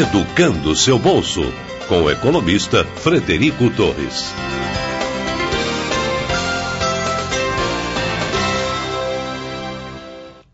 Educando seu bolso, com o economista Frederico Torres.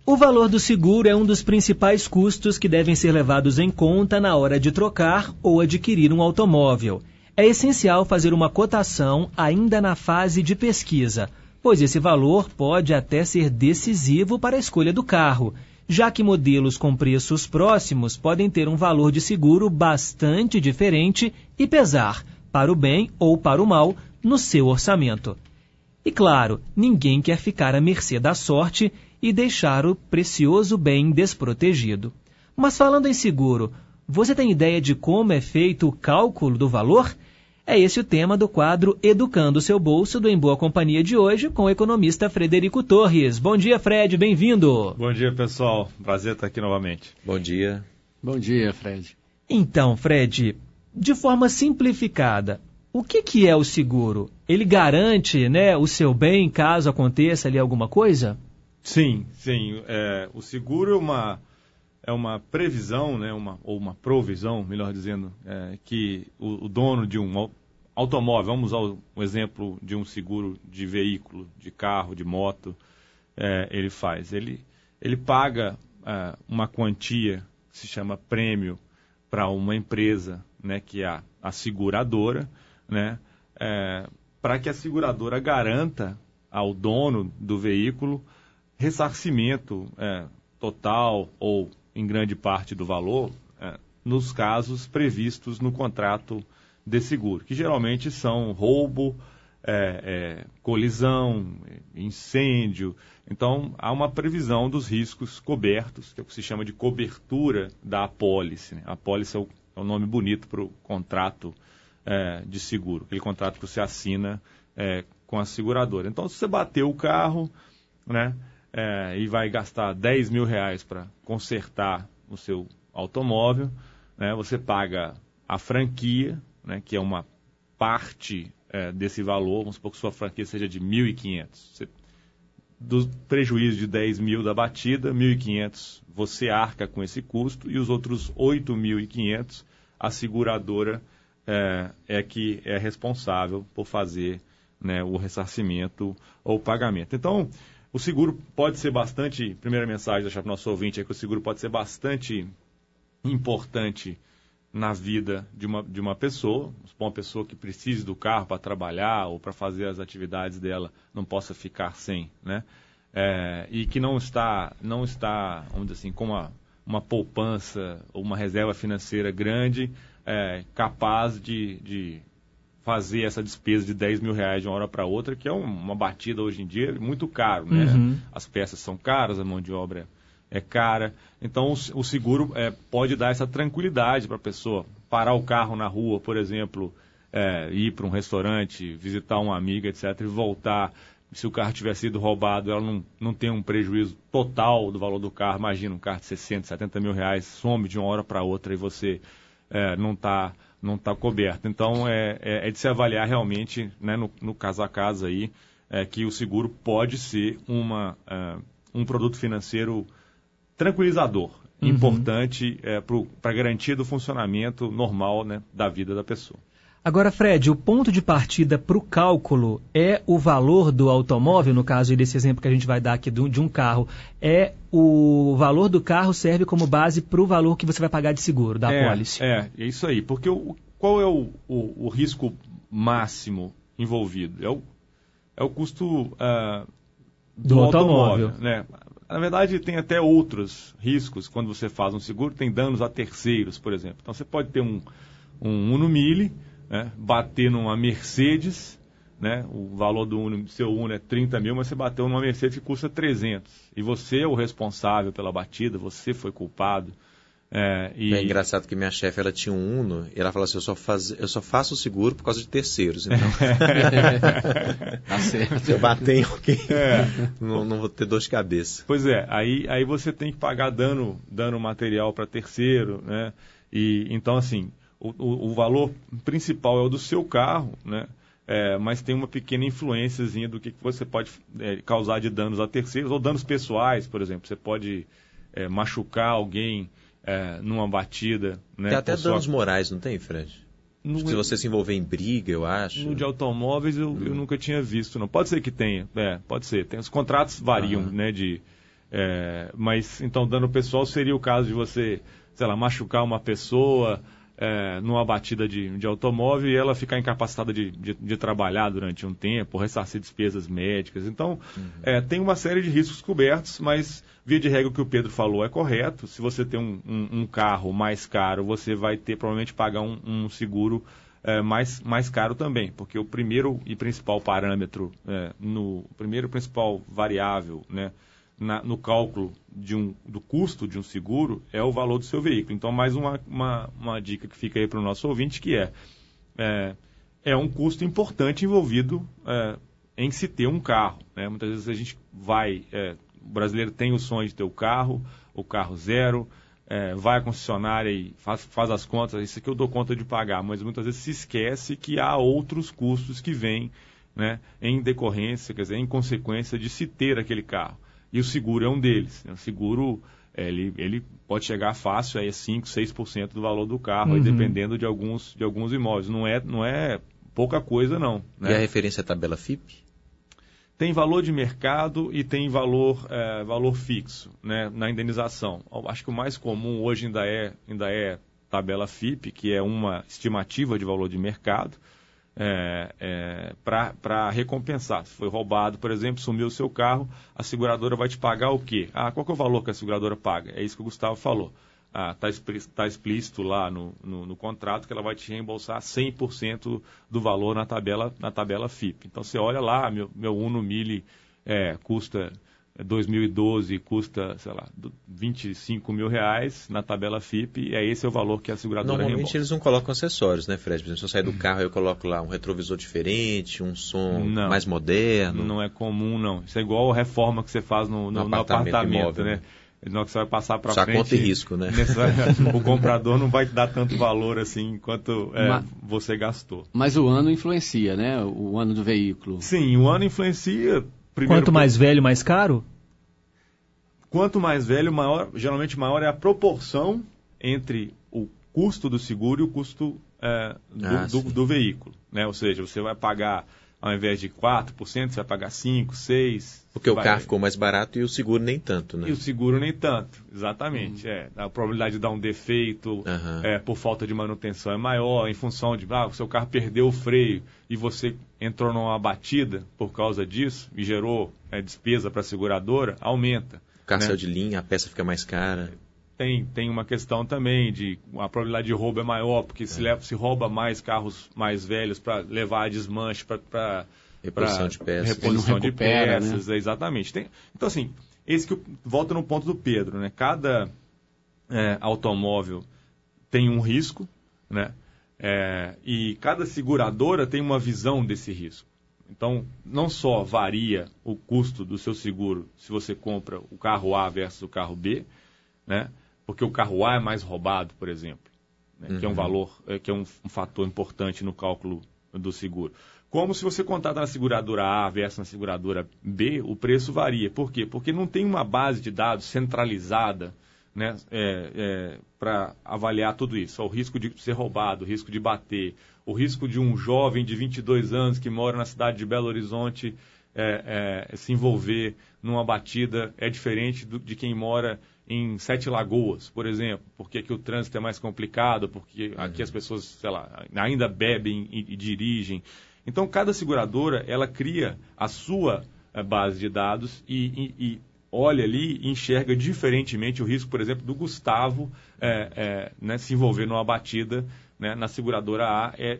O valor do seguro é um dos principais custos que devem ser levados em conta na hora de trocar ou adquirir um automóvel. É essencial fazer uma cotação ainda na fase de pesquisa, pois esse valor pode até ser decisivo para a escolha do carro, já que modelos com preços próximos podem ter um valor de seguro bastante diferente e pesar, para o bem ou para o mal, no seu orçamento. E claro, ninguém quer ficar à mercê da sorte e deixar o precioso bem desprotegido. Mas falando em seguro, você tem ideia de como é feito o cálculo do valor? É esse o tema do quadro Educando o Seu Bolso do Em Boa Companhia de hoje com o economista Frederico Torres. Bom dia, Fred, bem-vindo. Bom dia, pessoal. Prazer estar aqui novamente. Bom dia. Bom dia, Fred. Então, Fred, de forma simplificada, o que, que é o seguro? Ele garante né, o seu bem caso aconteça ali alguma coisa? Sim, sim. É, o seguro é uma, é uma previsão, né, uma, ou uma provisão, melhor dizendo, é, que o, o, dono de um automóvel, vamos usar o exemplo de um seguro de veículo, de carro, de moto, é, ele faz. Ele, ele paga é, uma quantia que se chama prêmio para uma empresa, né, que é a, a seguradora, né, é, para que a seguradora garanta ao dono do veículo ressarcimento é, total ou em grande parte do valor é, nos casos previstos no contrato de seguro, que geralmente são roubo, é, é colisão, incêndio. Então, há uma previsão dos riscos cobertos, que é o que se chama de cobertura da apólice. Né? A apólice é o, é nome bonito para o contrato é, de seguro, aquele contrato que você assina é, com a seguradora. Então, se você bateu o carro, né? é, e vai gastar 10 mil reais para consertar o seu automóvel, né, você paga a franquia, né, que é uma parte é, desse valor, vamos supor que sua franquia seja de 1.500. Do prejuízo de 10 mil da batida, 1.500 você arca com esse custo e os outros 8.500 a seguradora é, é, que é responsável por fazer né, o ressarcimento ou o pagamento. Então, o seguro pode ser bastante, primeira mensagem deixar para o nosso ouvinte é que o seguro pode ser bastante importante na vida de uma, de uma pessoa, uma pessoa que precise do carro para trabalhar ou para fazer as atividades dela não possa ficar sem, né? É, e que não está, não está, vamos dizer assim, com uma, uma poupança ou uma reserva financeira grande, é, capaz de, de fazer essa despesa de 10 mil reais de uma hora para outra, que é uma batida hoje em dia muito caro, né? Uhum. As peças são caras, a mão de obra é cara. Então o, seguro é, pode dar essa tranquilidade para a pessoa. Parar o carro na rua, por exemplo, é, ir para um restaurante, visitar uma amiga, etc., e voltar. Se o carro tiver sido roubado, ela não, não tem um prejuízo total do valor do carro. Imagina um carro de 60, 70 mil reais, some de uma hora para outra e você é, não está não está coberto. Então, é, é, é, de se avaliar realmente, né, no, no caso a caso aí, é, que o seguro pode ser uma, uh, um produto financeiro tranquilizador, uhum. importante é, para a garantia do funcionamento normal né, da vida da pessoa. Agora, Fred, o ponto de partida para o cálculo é o valor do automóvel, no caso desse exemplo que a gente vai dar aqui de um carro, é o valor do carro serve como base para o valor que você vai pagar de seguro, da é, apólice. É, é isso aí, porque o, qual é o, o, o risco máximo envolvido? É o, é o custo uh, do, do, automóvel. automóvel né? Na verdade, tem até outros riscos quando você faz um seguro, tem danos a terceiros, por exemplo. Então, você pode ter um, um Uno Mille né, bater numa Mercedes, né, o valor do Uno, seu Uno é 30 mil, mas você bateu numa Mercedes que custa 300. E você é o responsável pela batida, você foi culpado. É, e... é engraçado que minha chefe ela tinha um Uno e ela falou assim: eu só, faz, eu só faço o seguro por causa de terceiros. Então, tá certo. se eu bater em alguém, é. não, não, vou ter dor de cabeça. Pois é, aí, aí você tem que pagar dano, dano material para terceiro, né? E então assim, o, o, o, valor principal é o do seu carro, né? É, mas tem uma pequena influênciazinha do que, que você pode é, causar de danos a terceiros ou danos pessoais, por exemplo. Você pode é, machucar alguém é, numa batida. Né, tem até danos sua... morais, não tem, Fred? No, se você se envolver em briga, eu acho. No de automóveis eu, hum. eu nunca tinha visto, não. Pode ser que tenha, é, pode ser. Tem, os contratos variam, uhum. né, de... É, mas, então, dano pessoal seria o caso de você, sei lá, machucar uma pessoa é, numa batida de, de automóvel e ela ficar incapacitada de, de, de, trabalhar durante um tempo, ressarcir despesas médicas. Então, uhum. é, tem uma série de riscos cobertos, mas, via de regra, o que o Pedro falou é correto. Se você tem um, um, um carro mais caro, você vai ter provavelmente pagar um, um seguro é, mais, mais caro também, porque o primeiro e principal parâmetro, é, no o primeiro e principal variável, né, na, no cálculo de um, do custo de um seguro é o valor do seu veículo. Então, mais uma, uma, uma dica que fica aí para o nosso ouvinte, que é, é, é um custo importante envolvido é, em se ter um carro. Né? Muitas vezes a gente vai, é, o brasileiro tem o sonho de ter o carro, o carro zero, é, vai à concessionária e faz, faz as contas, isso aqui eu dou conta de pagar, mas muitas vezes se esquece que há outros custos que vêm né, em decorrência, quer dizer, em consequência de se ter aquele carro. E o seguro é um deles. Né? O seguro é, ele, ele pode chegar fácil a 5, 6% do valor do carro, uhum. aí, dependendo de alguns, de alguns imóveis. Não é, não é pouca coisa, não. Né? E a referência é a tabela FIP? Tem valor de mercado e tem valor, é, valor fixo né, na indenização. Acho que o mais comum hoje ainda é, ainda é tabela FIP, que é uma estimativa de valor de mercado é, é, para recompensar. Se foi roubado, por exemplo, sumiu o seu carro, a seguradora vai te pagar o quê? Ah, qual que é o valor que a seguradora paga? É isso que o Gustavo falou. Está ah, tá explícito lá no, no, no, contrato que ela vai te reembolsar 100% do valor na tabela, na tabela FIP. Então você olha lá, meu, meu Uno Mille é, custa 2012 custa, sei lá, 25 mil reais na tabela FIP e é esse é o valor que a seguradora Normalmente reembolsa. eles não colocam acessórios, né, Fred? Por exemplo, se eu sair do uhum. carro eu coloco lá um retrovisor diferente, um som não, mais moderno. Não é comum, não. Isso é igual a reforma que você faz no, no, no apartamento, apartamento imóvel, né? Na hora que você vai passar para frente... conta e risco, né? o comprador não vai te dar tanto valor assim quanto é, mas, você gastou. Mas o ano influencia, né? O ano do veículo. Sim, o ano influencia Primeiro, Quanto mais velho, mais caro? Quanto mais velho, maior, geralmente maior é a proporção entre o custo do seguro e o custo é, do, ah, do, do, veículo. Né? Ou seja, você vai pagar, ao invés de 4%, você vai pagar 5%, 6%. Porque o vai... carro ficou mais barato e o seguro nem tanto, né? E o seguro nem tanto, exatamente. Uhum. É, a probabilidade de dar um defeito uhum. é, por falta de manutenção é maior, em função de, ah, o seu carro perdeu o freio e você entrou numa batida por causa disso e gerou é, despesa para a seguradora, aumenta. O carro né? saiu de linha, a peça fica mais cara. Tem, tem uma questão também de a probabilidade de roubo é maior, porque é. se, leva, se rouba mais carros mais velhos para levar a desmanche para Reposição de peças. Reposição de recupera, né? peças, né? exatamente. Tem, então, assim, esse que volta no ponto do Pedro, né? Cada é, automóvel tem um risco, né? É, e cada seguradora tem uma visão desse risco. Então, não só varia o custo do seu seguro se você compra o carro A versus o carro B, né? Porque o carro A é mais roubado, por exemplo, né? uhum. que é um uhum. valor, é, que é um, um fator importante no cálculo do seguro. Como se você contar na seguradora A versus na seguradora B, o preço varia. Por quê? Porque não tem uma base de dados centralizada né, é, é, para avaliar tudo isso. O risco de ser roubado, o risco de bater, o risco de um jovem de 22 anos que mora na cidade de Belo Horizonte é, é, se envolver numa batida é diferente do, de quem mora em Sete Lagoas, por exemplo, porque aqui o trânsito é mais complicado, porque aqui as pessoas, sei lá, ainda bebem e, e dirigem. Então, cada seguradora, ela cria a sua é, base de dados e, e, e olha ali e enxerga diferentemente o risco, por exemplo, do Gustavo é, é, né, se envolver numa batida né, na seguradora A. É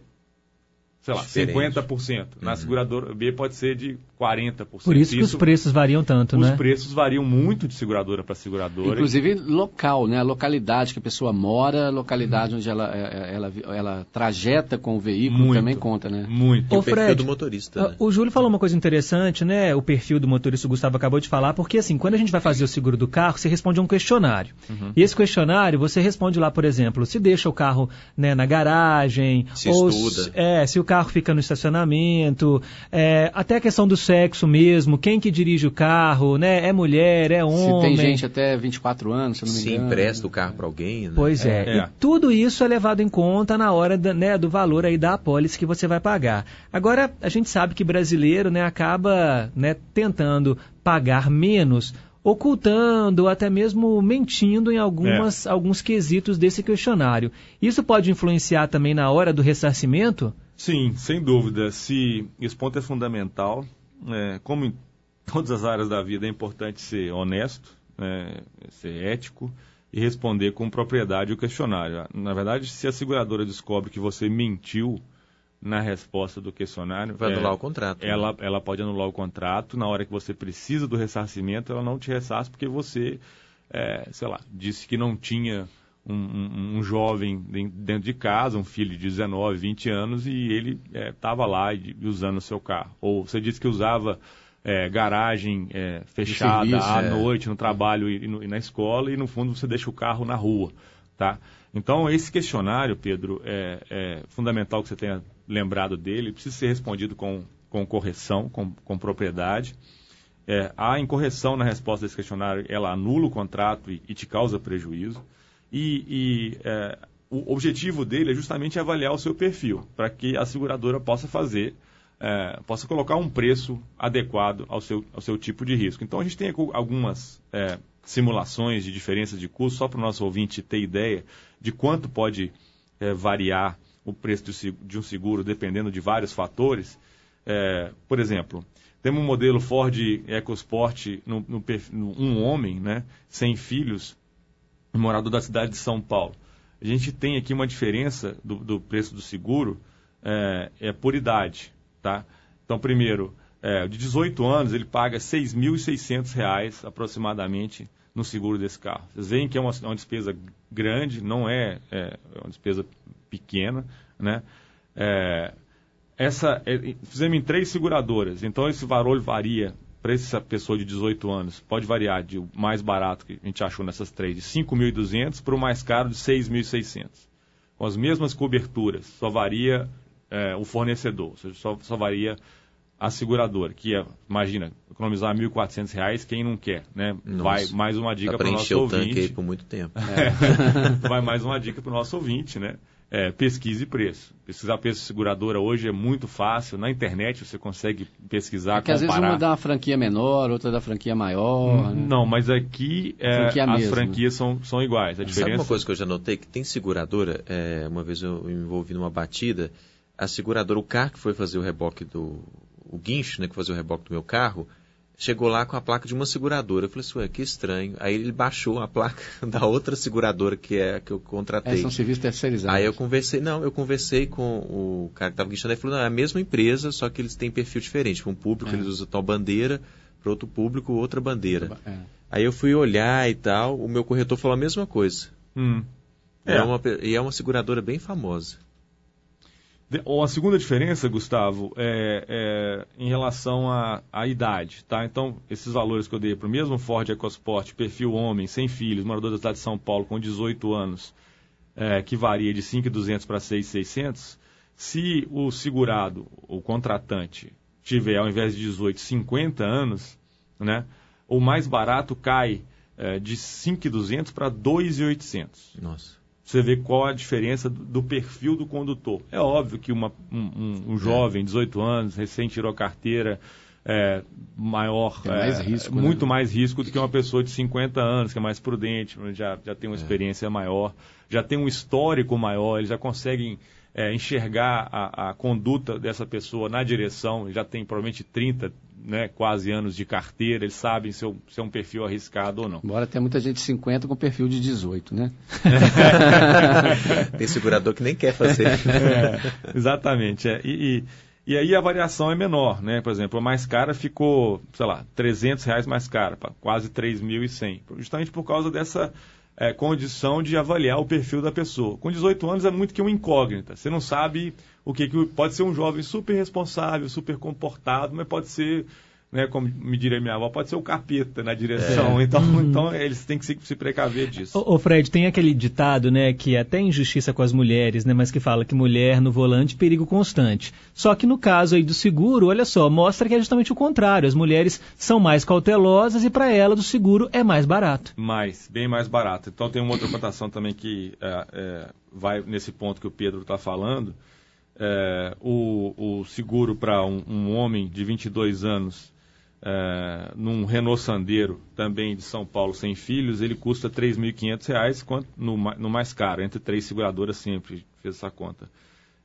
sei lá, Diferente. 50%. Na uhum. seguradora B pode ser de 40%. Por isso que isso, os preços variam tanto, os né? Os preços variam muito de seguradora para seguradora. Inclusive local, né? A localidade que a pessoa mora, a localidade uhum. onde ela, é, é, ela, ela, ela, trajeta com o veículo muito, também conta, né? Muito. o perfil Fred, do motorista. Né? O Júlio falou uma coisa interessante, né? O perfil do motorista, o Gustavo acabou de falar, porque assim, quando a gente vai fazer o seguro do carro, você responde a um questionário. Uhum. E esse questionário, você responde lá, por exemplo, se deixa o carro né, na garagem, se ou estuda. Se, é, se o carro fica no estacionamento, é, até a questão do sexo mesmo, quem que dirige o carro, né? É mulher, é homem. Se tem gente até 24 anos, se não me engano. Se empresta o carro para alguém, né? Pois é. é. E tudo isso é levado em conta na hora da, né, do valor aí da apólice que você vai pagar. Agora, a gente sabe que brasileiro né, acaba né, tentando pagar menos ocultando, até mesmo mentindo em algumas, é. alguns quesitos desse questionário. Isso pode influenciar também na hora do ressarcimento? Sim, sem dúvida. Se esse ponto é fundamental, é, como em todas as áreas da vida é importante ser honesto, é, ser ético e responder com propriedade o questionário. Na verdade, se a seguradora descobre que você mentiu na resposta do questionário. Vai anular é, o contrato. Né? Ela, né? ela pode anular o contrato. Na hora que você precisa do ressarcimento, ela não te ressarce porque você, é, sei lá, disse que não tinha um, um, um, jovem dentro de casa, um filho de 19, 20 anos, e ele estava é, lá usando o seu carro. Ou você disse que usava é, garagem é, fechada serviço, à é. noite no trabalho e, no, e, na escola, e no fundo você deixa o carro na rua. Tá? Então, esse questionário, Pedro, é, é fundamental que você tenha lembrado dele, precisa ser respondido com, com correção, com, com propriedade. É, a incorreção na resposta desse questionário, ela anula o contrato e, e te causa prejuízo. E, e é, o objetivo dele é justamente avaliar o seu perfil, para que a seguradora possa fazer, é, possa colocar um preço adequado ao seu, ao seu tipo de risco. Então, a gente tem algumas é, simulações de diferença de custo, só para o nosso ouvinte ter ideia de quanto pode é, variar o preço de um seguro dependendo de vários fatores. É, por exemplo, temos um modelo Ford EcoSport, no, no, no, um homem, né, sem filhos, morador da cidade de São Paulo. A gente tem aqui uma diferença do, do preço do seguro é, é, por idade. Tá? Então, primeiro, é, de 18 anos, ele paga R$ 6.600 aproximadamente no seguro desse carro. Vocês veem que é uma, uma despesa grande, não é, é, uma despesa pequena, né? É, essa, é, fizemos em três seguradoras, então esse valor varia para essa pessoa de 18 anos, pode variar de o mais barato que a gente achou nessas três, de 5.200 para o mais caro de 6.600. Com as mesmas coberturas, só varia é, o fornecedor, ou seja, só, só varia a seguradora, que é, imagina, economizar R$ 1.400, quem não quer, né? Nossa, vai mais uma dica para o nosso ouvinte. o tanque aí por muito tempo. É, vai mais uma dica para o nosso ouvinte, né? É, pesquise preço. Pesquisar preço de seguradora hoje é muito fácil. Na internet você consegue pesquisar, Porque comparar. às vezes uma dá uma franquia menor, outra dá franquia maior. Né? Não, mas aqui é, franquia as mesmo. franquias são, são iguais. A diferença... Sabe uma coisa que eu já notei? Que tem seguradora, é, uma vez eu me envolvi numa batida, a seguradora, o carro que foi fazer o reboque do... o guincho, né, que foi fazer o reboque do meu carro, chegou lá com a placa de uma seguradora. Eu falei assim, ué, que estranho. Aí ele baixou a placa da outra seguradora que é que eu contratei. É, são serviços terceirizados. Aí eu conversei, não, eu conversei com o cara que estava guinchando, ele falou, não, é a mesma empresa, só que eles têm perfil diferente. Para um público é. eles usam tal bandeira, para outro público outra bandeira. É. Aí eu fui olhar e tal, o meu corretor falou a mesma coisa. Hum. É. é uma, e é uma seguradora bem famosa. A segunda diferença, Gustavo, é, é em relação à, à, idade, tá? Então, esses valores que eu dei para o mesmo Ford EcoSport, perfil homem, sem filhos, morador da cidade de São Paulo, com 18 anos, é, que varia de 5.200 para 6.600, se o segurado, o contratante, tiver, ao invés de 18, 50 anos, né? O mais barato cai é, de 5.200 para 2.800. Nossa você vê qual a diferença do, perfil do condutor. É óbvio que uma, um, um, jovem, 18 anos, recém tirou a carteira, é, maior, mais é, risco, muito né? mais risco do que uma pessoa de 50 anos, que é mais prudente, já, já tem uma é. experiência maior, já tem um histórico maior, eles já conseguem é, enxergar a, a, conduta dessa pessoa na direção, já tem provavelmente 30, né, quase anos de carteira, eles sabem se, eu, se é um perfil arriscado ou não. Embora tenha muita gente de 50 com perfil de 18, né? tem segurador que nem quer fazer. É, exatamente. É. E, e, e, aí a variação é menor, né? Por exemplo, a mais cara ficou, sei lá, 300 reais mais cara, quase 3.100. Justamente por causa dessa é, condição de avaliar o perfil da pessoa. Com 18 anos é muito que uma incógnita. Você não sabe o que, que pode ser um jovem super responsável, super comportado, mas pode ser né, como me diria minha avó, pode ser o capeta na direção. É. Então, uhum. então eles têm que se, se precaver disso. Ô, ô, Fred, tem aquele ditado, né, que é até injustiça com as mulheres, né, mas que fala que mulher no volante perigo constante. Só que no caso aí do seguro, olha só, mostra que é justamente o contrário. As mulheres são mais cautelosas e para ela do seguro é mais barato. Mais, bem mais barato. Então tem uma outra cotação também que é, é, vai nesse ponto que o Pedro está falando. É, o, o, seguro para um, um, homem de 22 anos é, num Renault Sandero, também de São Paulo, sem filhos, ele custa R$ 3.500, no, no mais caro, entre três seguradoras sempre fez essa conta.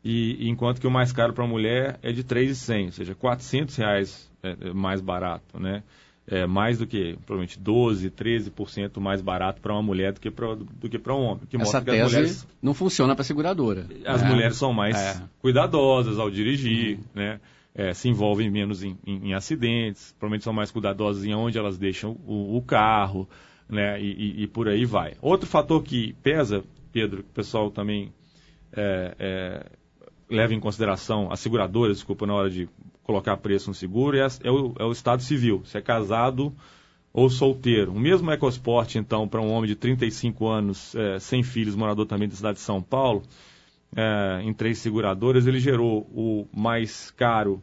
E, enquanto que o mais caro para a mulher é de 3.100, ou seja, R$ reais é, é, mais barato, né? É mais do que, provavelmente, 12, 13% mais barato para uma mulher do que para do que para um homem. Que Essa tese mulheres, não funciona para a seguradora. As né? mulheres são mais é. cuidadosas ao dirigir, uhum. né? É, se envolvem menos em, em, em, acidentes, provavelmente são mais cuidadosas em onde elas deixam o, o carro, né, e, e, e, por aí vai. Outro fator que pesa, Pedro, que o pessoal também é, é, leva em consideração, as seguradoras, desculpa, na hora de colocar preço no seguro, é, é, o, é o estado civil, se é casado ou solteiro. O mesmo EcoSport, então, para um homem de 35 anos, é, sem filhos, morador também da cidade de São Paulo, é, em três seguradoras, ele gerou o mais caro,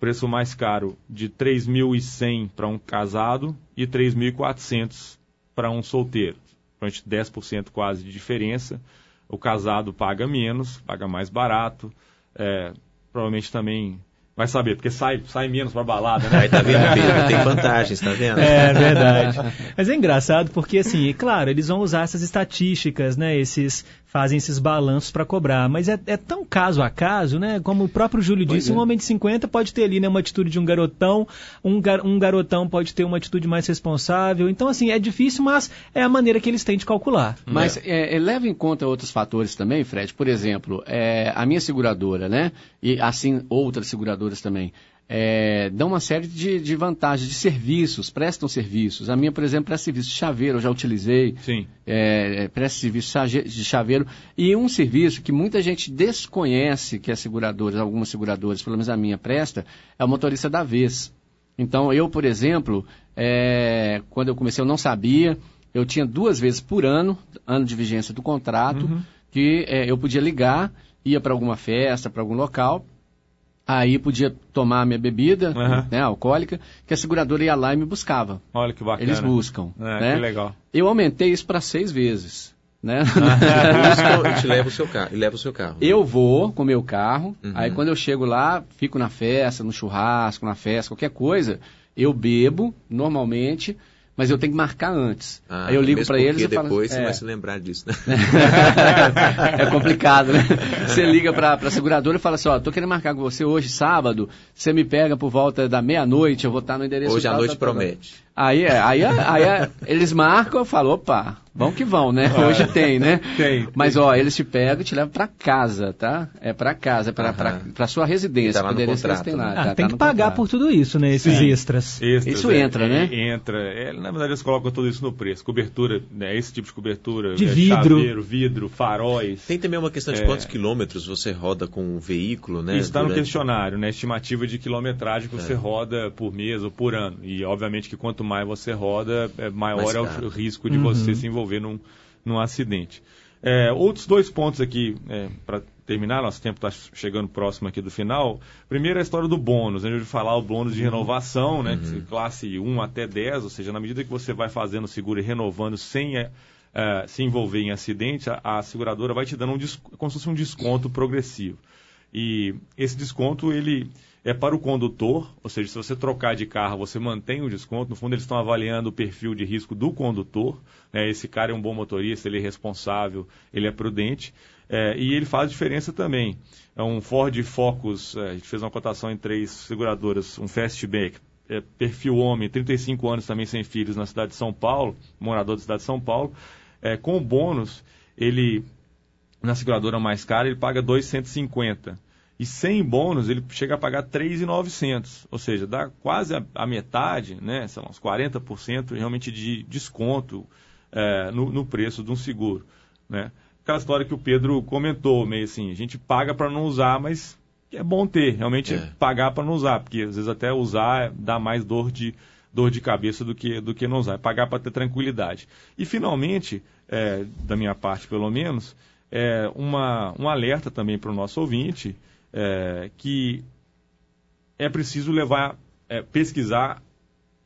preço mais caro de 3.100 para um casado e 3.400 para um solteiro. Provavelmente 10% quase de diferença. O casado paga menos, paga mais barato. É, provavelmente também Vai saber, porque sai, sai menos para balada, né? Aí tá vendo, Pedro? Tem vantagens, tá vendo? É verdade. Mas é engraçado porque, assim, claro, eles vão usar essas estatísticas, né? Esses, fazem esses balanços para cobrar. Mas é, é, tão caso a caso, né? Como o próprio Júlio pois disse, é. um homem de 50 pode ter ali né, uma atitude de um garotão, um, gar, um garotão pode ter uma atitude mais responsável. Então, assim, é difícil, mas é a maneira que eles têm de calcular. Mas é, é leva em conta outros fatores também, Fred. Por exemplo, é, a minha seguradora, né? E assim outras seguradoras também é, dão uma série de, de, vantagens, de serviços, prestam serviços. A minha, por exemplo, presta serviço de chaveiro, eu já utilizei. Sim. É, é presta serviço de chaveiro. E um serviço que muita gente desconhece que as seguradoras, algumas seguradoras, pelo menos a minha presta, é o motorista da vez. Então, eu, por exemplo, é, quando eu comecei, eu não sabia. Eu tinha duas vezes por ano, ano de vigência do contrato, uhum. que é, eu podia ligar, ia para alguma festa, para algum local, Aí podia tomar a minha bebida, uhum. né, alcoólica, que a seguradora ia lá e me buscava. Olha que bacana. Eles buscam. É, né? Que legal. Eu aumentei isso para seis vezes. Né? Busca e te leva o seu carro. E leva o seu carro. Eu vou com o meu carro, uhum. aí quando eu chego lá, fico na festa, no churrasco, na festa, qualquer coisa, eu bebo normalmente mas eu tenho que marcar antes. Ah, Aí eu ligo para eles e falo... depois você é. vai se lembrar disso, né? é complicado, né? Você liga para a seguradora e fala assim, ó, tô querendo marcar com você hoje, sábado, você me pega por volta da meia-noite, eu vou estar no endereço Hoje à noite tá promete. Aí, é, aí, é, aí, aí eles marcam, eu falo, opa, vão que vão, né? Hoje tem, né? Tem. Mas, ó, eles te pegam e te levam para casa, tá? É para casa, para para sua residência. Tá lá no contrato, tem lá. Né? Ah, tá, tem tá que pagar contrato. por tudo isso, né? Esses Sim. extras. extras. Isso é, entra, né? É, entra. É, na verdade, eles colocam tudo isso no preço. Cobertura, né? Esse tipo de cobertura. De vidro. Chaveiro, vidro, faróis. Tem também uma questão de quantos quilômetros você roda com o veículo, né? Isso está durante... no questionário, né? Estimativa de quilometragem que você roda por mês ou por ano. E, obviamente, que quanto mais você roda, é, maior é o risco de uhum. você se envolver num, num acidente. É, outros dois pontos aqui, é, para terminar, nosso tempo está chegando próximo aqui do final. Primeiro, a história do bônus. Né? A gente vai falar o bônus de uhum. renovação, né? Uhum. classe 1 até 10, ou seja, na medida que você vai fazendo o seguro e renovando sem é, é, se envolver em acidente, a, a, seguradora vai te dando um, como se fosse um desconto progressivo. E esse desconto, ele é para o condutor, ou seja, se você trocar de carro, você mantém o desconto. No fundo, eles estão avaliando o perfil de risco do condutor. Né? Esse cara é um bom motorista, ele é responsável, ele é prudente. É, e ele faz diferença também. É um Ford Focus, é, a gente fez uma cotação em três seguradoras, um Fastback, é, perfil homem, 35 anos também sem filhos na cidade de São Paulo, morador da cidade de São Paulo. É, com o bônus, ele, na seguradora mais cara, ele paga 2,150 e sem bônus ele chega a pagar 3,900, ou seja, dá quase a, a, metade, né, são uns 40% realmente de desconto é, no, no, preço de um seguro, né. Aquela história que o Pedro comentou, meio assim, a gente paga para não usar, mas é bom ter, realmente é. pagar para não usar, porque às vezes até usar dá mais dor de, dor de cabeça do que, do que não usar, é pagar para ter tranquilidade. E finalmente, é, da minha parte pelo menos, é uma, um alerta também para o nosso ouvinte, é, que é preciso levar, é, pesquisar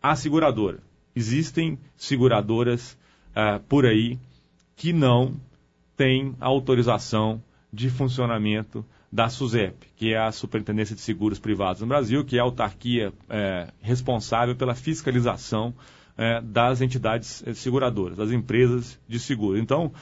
a seguradora. Existem seguradoras é, por aí que não têm autorização de funcionamento da SUSEP, que é a Superintendência de Seguros Privados no Brasil, que é a autarquia é, responsável pela fiscalização é, das entidades é, seguradoras, das empresas de seguro. Então,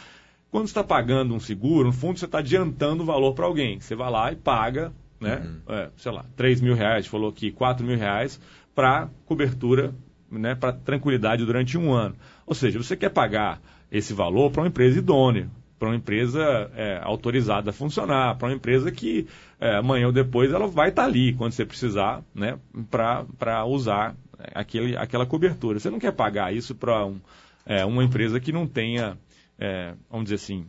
quando você está pagando um seguro, no fundo você está adiantando o valor para alguém. Você vai lá e paga, né, uhum. é, sei lá, 3 mil reais, falou aqui, 4 mil reais para cobertura, né, para tranquilidade durante um ano. Ou seja, você quer pagar esse valor para uma empresa idônea, para uma empresa é, autorizada a funcionar, para uma empresa que é, amanhã ou depois ela vai estar tá ali quando você precisar, né, para usar aquele, aquela cobertura. Você não quer pagar isso para um, é, uma empresa que não tenha, é, vamos dizer assim,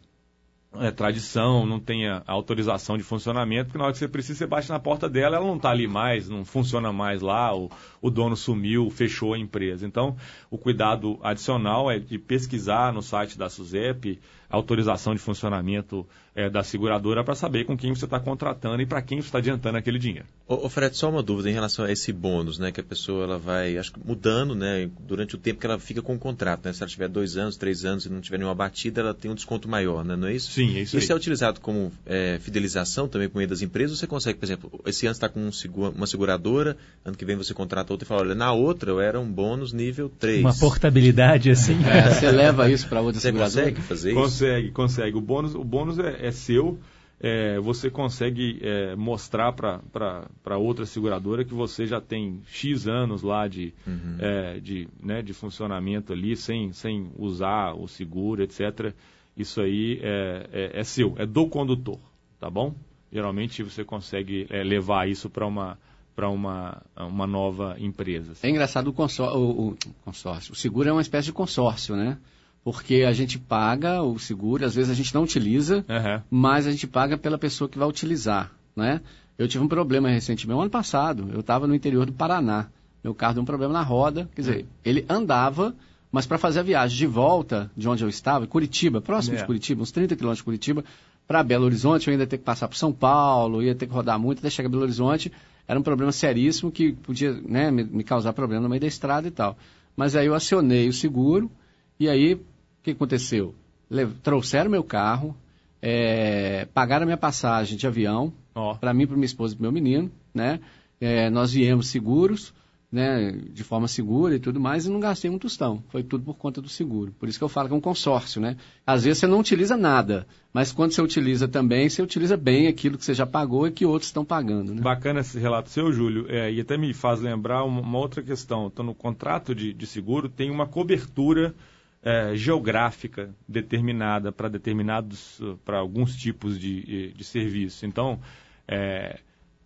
é, tradição, não tenha autorização de funcionamento, porque na hora que você precisa, você bate na porta dela, ela não está ali mais, não funciona mais lá, o, o dono sumiu, fechou a empresa. Então, o cuidado adicional é de pesquisar no site da SUSEP, autorização de funcionamento é, da seguradora para saber com quem você está contratando e para quem você está adiantando aquele dinheiro. Ô, ô, Fred, só uma dúvida em relação a esse bônus, né? Que a pessoa ela vai, acho que mudando, né? Durante o tempo que ela fica com o contrato, né? Se ela tiver dois anos, três anos e não tiver nenhuma batida, ela tem um desconto maior, né? Não é isso? Sim, é isso. Isso aí. é utilizado como é, fidelização também por meio das empresas? Ou você consegue, por exemplo, esse ano está com um segura, uma seguradora, ano que vem você contrata outra e fala, olha, na outra eu era um bônus nível 3. Uma portabilidade assim. É, você leva isso para outra você seguradora? consegue fazer isso? Consegue, consegue. O bônus, o bônus é, é seu é, você consegue é, mostrar para outra seguradora que você já tem X anos lá de, uhum. é, de, né, de funcionamento ali, sem, sem usar o seguro, etc. Isso aí é, é, é seu, é do condutor, tá bom? Geralmente você consegue é, levar isso para uma para uma, uma nova empresa. Assim. É engraçado o, consórcio, o, o consórcio. O seguro é uma espécie de consórcio, né? Porque a gente paga o seguro, às vezes a gente não utiliza, uhum. mas a gente paga pela pessoa que vai utilizar, né? Eu tive um problema recentemente, ano passado, eu estava no interior do Paraná, meu carro deu um problema na roda, quer dizer, uhum. ele andava, mas para fazer a viagem de volta de onde eu estava, Curitiba, próximo de é. Curitiba, uns 30 quilômetros de Curitiba, para Belo Horizonte, eu ainda ia ter que passar por São Paulo, ia ter que rodar muito até chegar a Belo Horizonte, era um problema seríssimo que podia né, me, me causar problema no meio da estrada e tal. Mas aí eu acionei o seguro, e aí, o que aconteceu? Le trouxeram meu carro, é, pagaram a minha passagem de avião, oh. para mim, para minha esposa e para meu menino, né? É, nós viemos seguros, né, de forma segura e tudo mais, e não gastei um tostão. Foi tudo por conta do seguro. Por isso que eu falo que é um consórcio, né? Às vezes você não utiliza nada, mas quando você utiliza também, você utiliza bem aquilo que você já pagou e que outros estão pagando. Né? Bacana esse relato seu, Júlio, é, e até me faz lembrar uma, uma outra questão. Então, no contrato de, de seguro tem uma cobertura é, geográfica determinada para determinados, para alguns tipos de, de serviço. Então, é,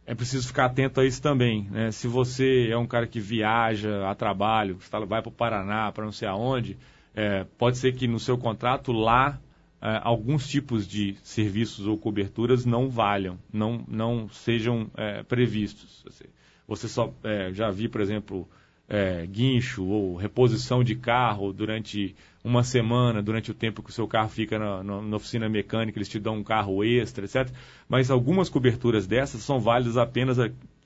é preciso ficar atento a isso também. Né? Se você é um cara que viaja a trabalho, vai para o Paraná, para não sei aonde, é, pode ser que no seu contrato lá é, alguns tipos de serviços ou coberturas não valham, não, não sejam é, previstos. Você só é, já vi, por exemplo, é, guincho ou reposição de carro durante uma semana, durante o tempo que o seu carro fica na, na, na, oficina mecânica, eles te dão um carro extra, etc. Mas algumas coberturas dessas são válidas apenas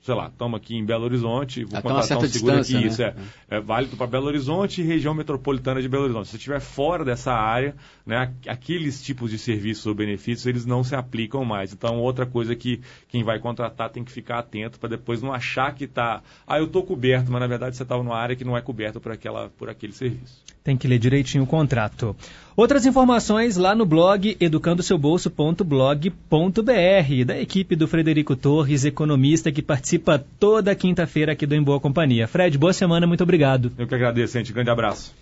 sei lá, estamos aqui em Belo Horizonte, vou Até contratar um seguro aqui, né? isso é, é válido para Belo Horizonte e região metropolitana de Belo Horizonte. Se você estiver fora dessa área, né, aqueles tipos de serviços ou benefícios, eles não se aplicam mais. Então, outra coisa que quem vai contratar tem que ficar atento para depois não achar que está, ah, eu estou coberto, mas na verdade você estava numa área que não é coberta por, aquela, por aquele serviço. Tem que ler direitinho o contrato. Outras informações lá no blog educandoseubolso.blog.br, da equipe do Frederico Torres, economista que participa toda quinta-feira aqui do Em Boa Companhia. Fred, boa semana, muito obrigado. Eu que agradeço, gente. Grande abraço.